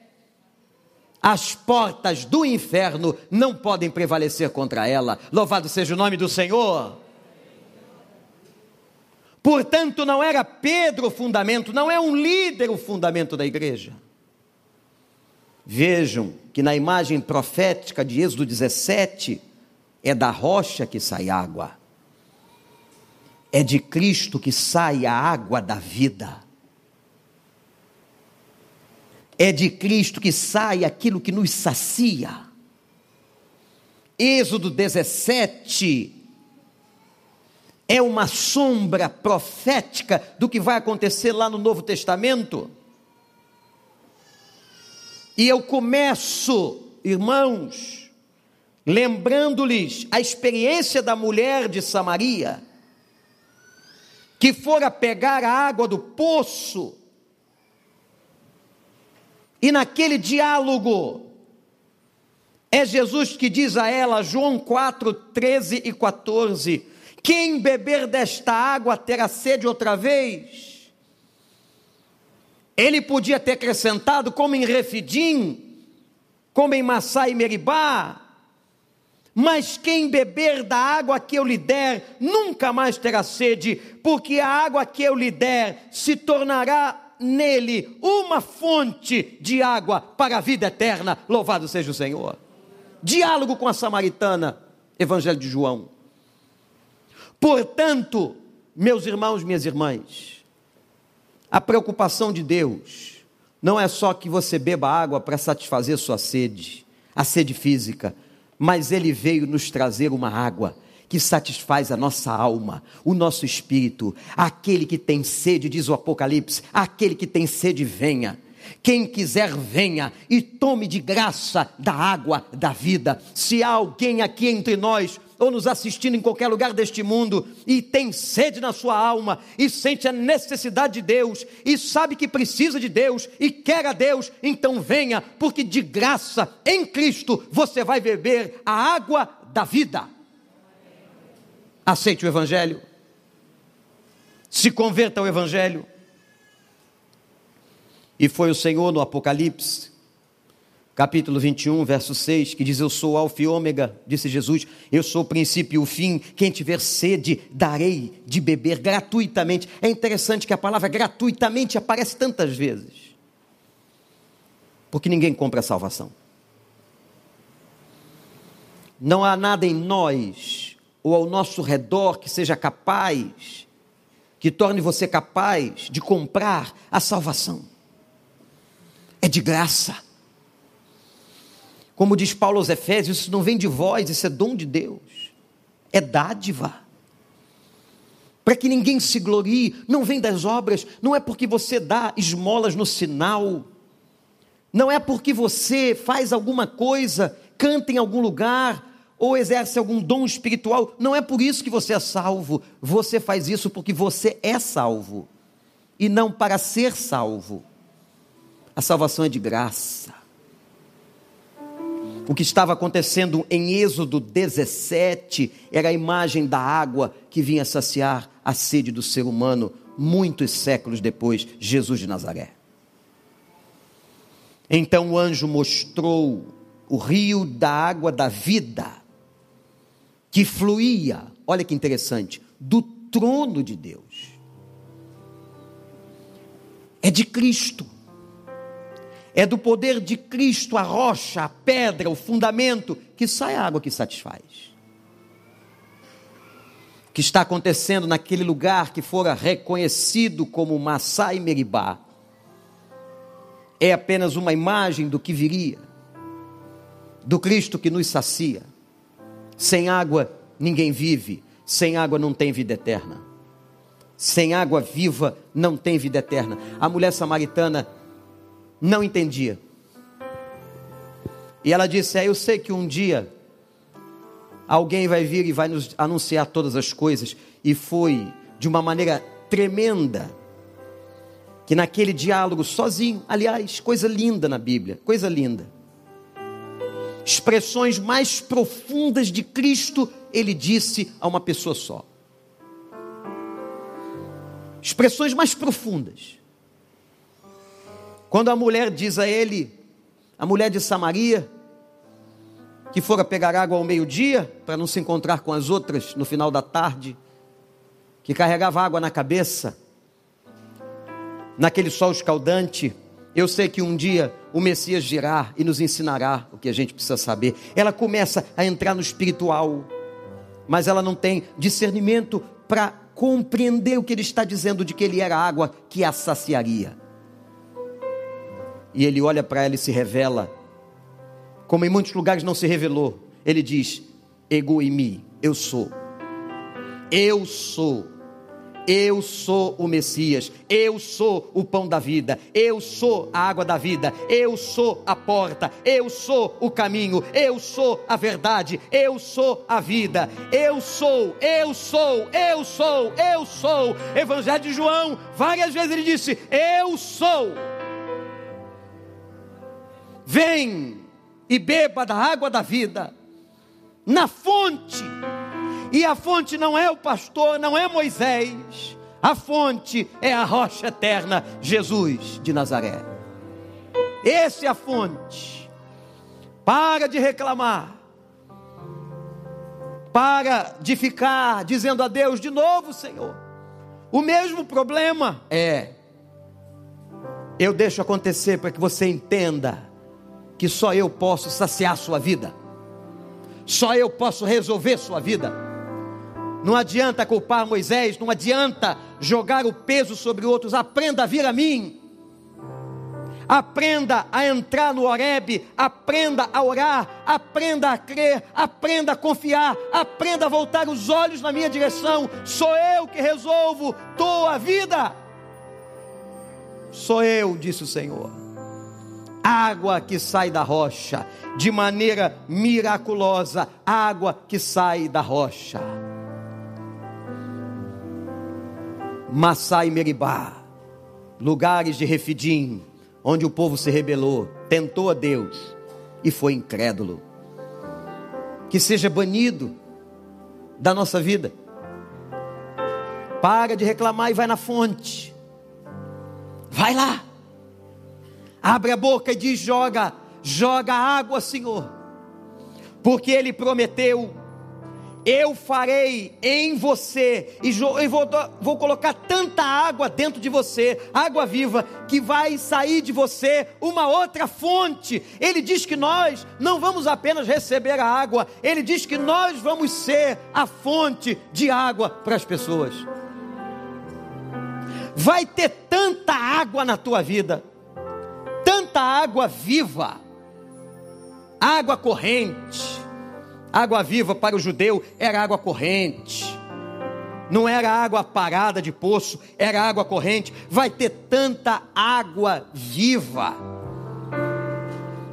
as portas do inferno não podem prevalecer contra ela. Louvado seja o nome do Senhor. Portanto, não era Pedro o fundamento, não é um líder o fundamento da igreja. Vejam que na imagem profética de Êxodo 17, é da rocha que sai água. É de Cristo que sai a água da vida. É de Cristo que sai aquilo que nos sacia. Êxodo 17 é uma sombra profética do que vai acontecer lá no Novo Testamento. E eu começo, irmãos, lembrando-lhes a experiência da mulher de Samaria que fora pegar a água do poço. E naquele diálogo, é Jesus que diz a ela, João 4, 13 e 14: Quem beber desta água terá sede outra vez. Ele podia ter acrescentado, como em Refidim, como em Massá e Meribá, mas quem beber da água que eu lhe der, nunca mais terá sede, porque a água que eu lhe der se tornará nele uma fonte de água para a vida eterna. Louvado seja o Senhor. Diálogo com a samaritana, Evangelho de João. Portanto, meus irmãos, minhas irmãs, a preocupação de Deus não é só que você beba água para satisfazer sua sede, a sede física mas ele veio nos trazer uma água que satisfaz a nossa alma, o nosso espírito. Aquele que tem sede, diz o Apocalipse, aquele que tem sede, venha. Quem quiser, venha e tome de graça da água da vida. Se há alguém aqui entre nós ou nos assistindo em qualquer lugar deste mundo e tem sede na sua alma e sente a necessidade de Deus e sabe que precisa de Deus e quer a Deus, então venha, porque de graça em Cristo você vai beber a água da vida. Aceite o Evangelho, se converta ao Evangelho. E foi o Senhor no Apocalipse capítulo 21, verso 6, que diz: Eu sou Alfa e Ômega, disse Jesus, eu sou o princípio e o fim. Quem tiver sede, darei de beber gratuitamente. É interessante que a palavra gratuitamente aparece tantas vezes, porque ninguém compra a salvação. Não há nada em nós ou ao nosso redor que seja capaz, que torne você capaz de comprar a salvação. É de graça. Como diz Paulo aos Efésios, isso não vem de vós, isso é dom de Deus, é dádiva. Para que ninguém se glorie, não vem das obras, não é porque você dá esmolas no sinal, não é porque você faz alguma coisa, canta em algum lugar, ou exerce algum dom espiritual, não é por isso que você é salvo, você faz isso porque você é salvo, e não para ser salvo. A salvação é de graça. O que estava acontecendo em Êxodo 17 era a imagem da água que vinha saciar a sede do ser humano muitos séculos depois, Jesus de Nazaré. Então o anjo mostrou o rio da água da vida, que fluía, olha que interessante, do trono de Deus. É de Cristo. É do poder de Cristo a rocha, a pedra, o fundamento, que sai a água que satisfaz. O que está acontecendo naquele lugar que fora reconhecido como Massá e Meribá é apenas uma imagem do que viria, do Cristo que nos sacia. Sem água ninguém vive, sem água não tem vida eterna. Sem água viva não tem vida eterna. A mulher samaritana não entendia. E ela disse: é, Eu sei que um dia alguém vai vir e vai nos anunciar todas as coisas. E foi de uma maneira tremenda que naquele diálogo sozinho, aliás, coisa linda na Bíblia, coisa linda. Expressões mais profundas de Cristo, ele disse a uma pessoa só. Expressões mais profundas. Quando a mulher diz a ele, a mulher de Samaria, que fora pegar água ao meio-dia, para não se encontrar com as outras no final da tarde, que carregava água na cabeça, naquele sol escaldante, eu sei que um dia o Messias virá e nos ensinará o que a gente precisa saber. Ela começa a entrar no espiritual, mas ela não tem discernimento para compreender o que ele está dizendo de que ele era água que a saciaria. E ele olha para ela e se revela, como em muitos lugares não se revelou. Ele diz: Ego em mim, eu sou. Eu sou. Eu sou o Messias, eu sou o pão da vida, eu sou a água da vida, eu sou a porta, eu sou o caminho, eu sou a verdade, eu sou a vida, eu sou, eu sou, eu sou, eu sou. Evangelho de João, várias vezes ele disse: Eu sou. Vem e beba da água da vida, na fonte. E a fonte não é o pastor, não é Moisés. A fonte é a rocha eterna, Jesus de Nazaré. Esse é a fonte. Para de reclamar. Para de ficar dizendo a Deus de novo, Senhor. O mesmo problema é. Eu deixo acontecer para que você entenda que só eu posso saciar sua vida, só eu posso resolver sua vida. Não adianta culpar Moisés, não adianta jogar o peso sobre outros, aprenda a vir a mim. Aprenda a entrar no Oreb, aprenda a orar, aprenda a crer, aprenda a confiar, aprenda a voltar os olhos na minha direção. Sou eu que resolvo tua vida. Sou eu, disse o Senhor água que sai da rocha, de maneira miraculosa, água que sai da rocha. Massá e Meribá, lugares de Refidim, onde o povo se rebelou, tentou a Deus e foi incrédulo. Que seja banido da nossa vida. Para de reclamar e vai na fonte. Vai lá. Abre a boca e diz: joga, joga água, Senhor, porque Ele prometeu. Eu farei em você, e vou, vou colocar tanta água dentro de você, água viva, que vai sair de você uma outra fonte. Ele diz que nós não vamos apenas receber a água, ele diz que nós vamos ser a fonte de água para as pessoas. Vai ter tanta água na tua vida, tanta água viva, água corrente. Água viva para o judeu era água corrente. Não era água parada de poço, era água corrente. Vai ter tanta água viva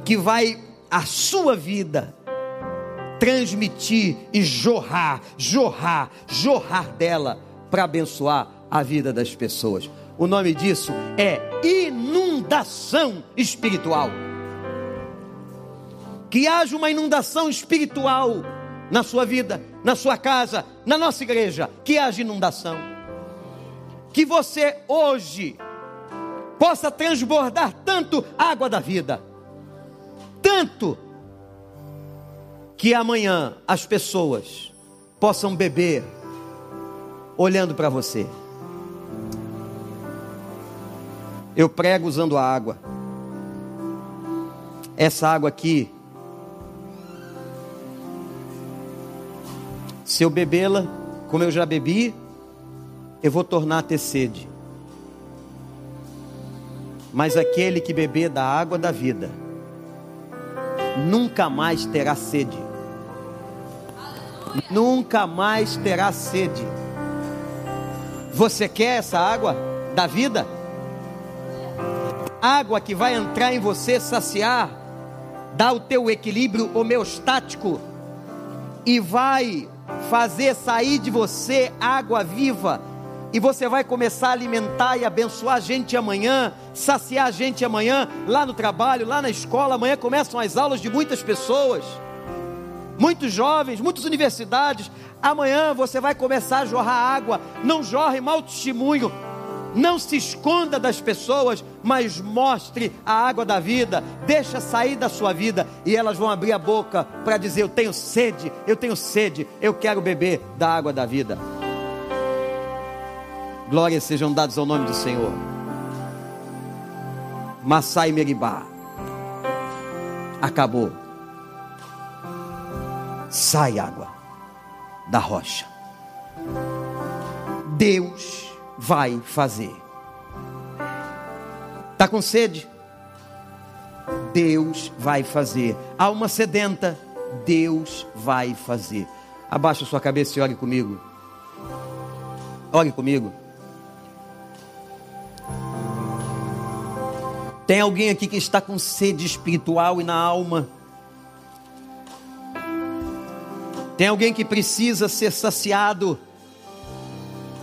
que vai a sua vida transmitir e jorrar, jorrar, jorrar dela para abençoar a vida das pessoas. O nome disso é inundação espiritual. Que haja uma inundação espiritual na sua vida, na sua casa, na nossa igreja. Que haja inundação. Que você hoje possa transbordar tanto água da vida, tanto que amanhã as pessoas possam beber olhando para você. Eu prego usando a água. Essa água aqui, se eu bebê-la, como eu já bebi, eu vou tornar a ter sede. Mas aquele que beber da água da vida, nunca mais terá sede. Nunca mais terá sede. Você quer essa água da vida? Água que vai entrar em você, saciar, dar o teu equilíbrio homeostático e vai fazer sair de você água viva e você vai começar a alimentar e abençoar a gente amanhã, saciar a gente amanhã, lá no trabalho, lá na escola. Amanhã começam as aulas de muitas pessoas, muitos jovens, muitas universidades. Amanhã você vai começar a jorrar água. Não jorre mau testemunho. Não se esconda das pessoas, mas mostre a água da vida. Deixa sair da sua vida e elas vão abrir a boca para dizer: Eu tenho sede, eu tenho sede, eu quero beber da água da vida. Glórias sejam dadas ao nome do Senhor. Massai Meribá. Acabou. Sai água da rocha. Deus vai fazer. Está com sede? Deus vai fazer. Alma sedenta, Deus vai fazer. Abaixa sua cabeça e ore comigo. Ore comigo. Tem alguém aqui que está com sede espiritual e na alma? Tem alguém que precisa ser saciado,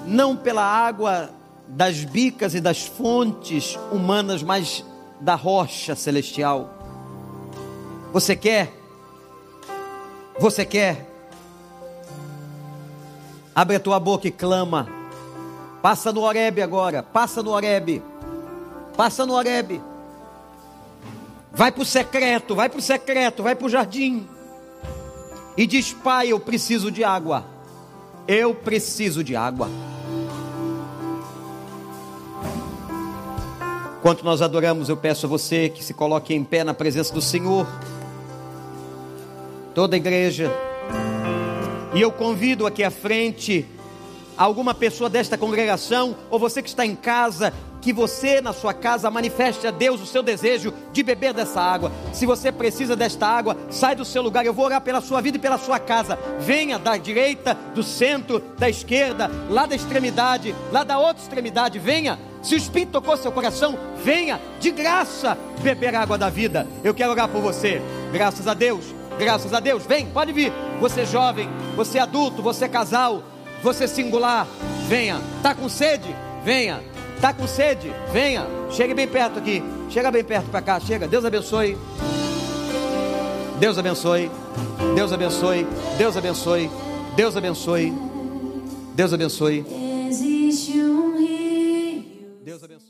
não pela água das bicas e das fontes humanas, mas da rocha celestial. Você quer? Você quer? Abre a tua boca e clama. Passa no Oreb agora, passa no Oreb. Passa no Oreb. Vai para o secreto, vai para o secreto, vai para o jardim. E diz: Pai, eu preciso de água. Eu preciso de água. Enquanto nós adoramos, eu peço a você que se coloque em pé na presença do Senhor. Toda a igreja. E eu convido aqui à frente alguma pessoa desta congregação, ou você que está em casa, que você na sua casa manifeste a Deus o seu desejo de beber dessa água. Se você precisa desta água, sai do seu lugar. Eu vou orar pela sua vida e pela sua casa. Venha da direita, do centro, da esquerda, lá da extremidade, lá da outra extremidade. Venha. Se o Espírito tocou seu coração, venha de graça beber a água da vida. Eu quero orar por você. Graças a Deus. Graças a Deus. Vem, pode vir. Você jovem, você adulto, você casal, você singular. Venha. Tá com sede? Venha. Está com sede? Venha. Chegue bem perto aqui. Chega bem perto para cá. Chega. Deus abençoe. Deus abençoe. Deus abençoe. Deus abençoe. Deus abençoe. Deus abençoe. Deus abençoe.